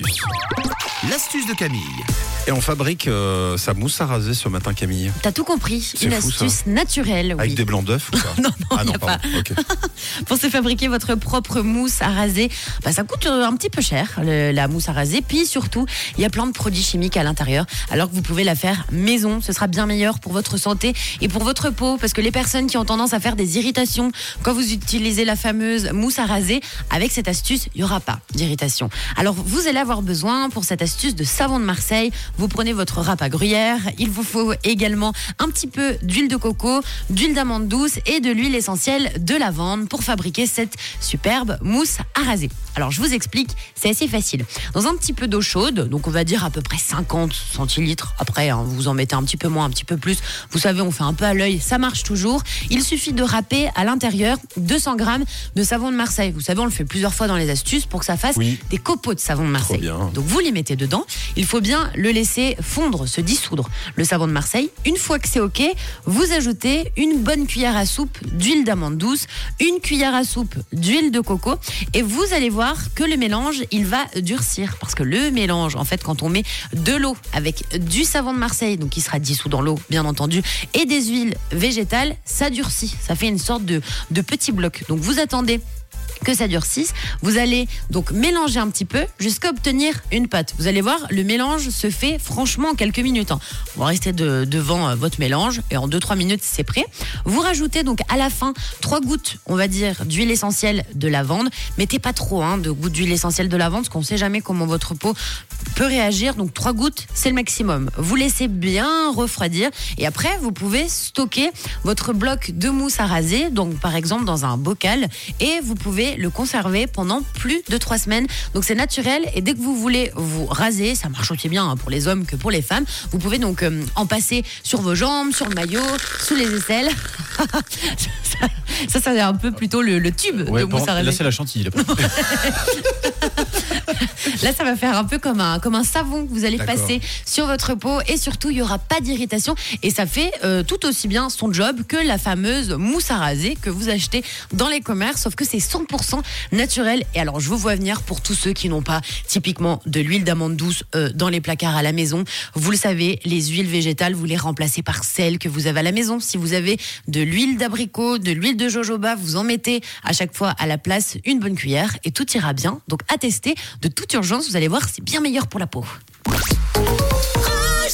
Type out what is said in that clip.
L'astuce. L'astuce de Camille. Et on fabrique euh, sa mousse à raser ce matin, Camille. T'as tout compris. C'est Une fou, ça. astuce naturelle. Avec des blancs d'œufs ou pas Non, non, ah y non, a pardon. Ok. Pour se fabriquer votre propre mousse à raser, bah, ça coûte euh, un petit peu cher, le- la mousse à raser. Puis surtout, il y a plein de produits chimiques à l'intérieur, alors que vous pouvez la faire maison. Ce sera bien meilleur pour votre santé et pour votre peau, parce que les personnes qui ont tendance à faire des irritations quand vous utilisez la fameuse mousse à raser, avec cette astuce, il n'y aura pas d'irritation. Alors, vous allez avoir besoin pour cette astuce de savon de Marseille. Vous prenez votre râpe à gruyère. Il vous faut également un petit peu d'huile de coco, d'huile d'amande douce et de l'huile essentielle de lavande pour fabriquer cette superbe mousse à raser. Alors, je vous explique, c'est assez facile. Dans un petit peu d'eau chaude, donc on va dire à peu près 50 centilitres. Après, hein, vous en mettez un petit peu moins, un petit peu plus. Vous savez, on fait un peu à l'œil, ça marche toujours. Il suffit de râper à l'intérieur 200 grammes de savon de Marseille. Vous savez, on le fait plusieurs fois dans les astuces pour que ça fasse Oui. des copeaux de savon de Marseille. bien. Donc vous les mettez dedans. Il faut bien le laisser fondre, se dissoudre, le savon de Marseille. Une fois que c'est OK, vous ajoutez une bonne cuillère à soupe d'huile d'amande douce, une cuillère à soupe d'huile de coco et vous allez voir que le mélange, il va durcir parce que le mélange, en fait, quand on met de l'eau avec du savon de Marseille, donc qui sera dissous dans l'eau, bien entendu, et des huiles végétales, ça durcit. Ça fait une sorte de, de petit bloc. Donc vous attendez que ça durcisse. Vous allez donc mélanger un petit peu jusqu'à obtenir une pâte. Vous allez voir, le mélange se fait franchement en quelques minutes. hein. Vous va rester de- devant euh, votre mélange et en 2-3 minutes, c'est prêt. Vous rajoutez donc à la fin 3 gouttes, on va dire, d'huile essentielle de lavande. Mettez pas trop hein, de gouttes d'huile essentielle de lavande parce qu'on sait jamais comment votre peau peut réagir. Donc 3 gouttes, c'est le maximum. Vous laissez bien refroidir et après, vous pouvez stocker votre bloc de mousse à raser, donc par exemple dans un bocal, et vous pouvez le conserver pendant plus de 3 semaines. Donc c'est naturel et dès que vous voulez vous raser, ça marche aussi bien hein, pour les hommes que pour les femmes, vous pouvez donc euh, en passer sur vos jambes, sur le maillot, sous les aisselles. ça, ça, c'est un peu plutôt le, le tube Ouais, de mousse à raser. là c'est la chantilly. là. Là, ça va faire un peu comme un, comme un savon que vous allez passer sur votre peau et surtout, il n'y aura pas d'irritation et ça fait euh, tout aussi bien son job que la fameuse mousse à raser que vous achetez dans les commerces, sauf que c'est 100% naturel. Et alors, je vous vois venir pour tous ceux qui n'ont pas typiquement de l'huile d'amande douce euh, dans les placards à la maison. Vous le savez, les huiles végétales, vous les remplacez par celles que vous avez à la maison. Si vous avez de l'huile d'abricot, de l'huile de jojoba, vous en mettez à chaque fois à la place une bonne cuillère et tout ira bien. Donc, à tester toute urgence, vous allez voir, c'est bien meilleur pour la peau.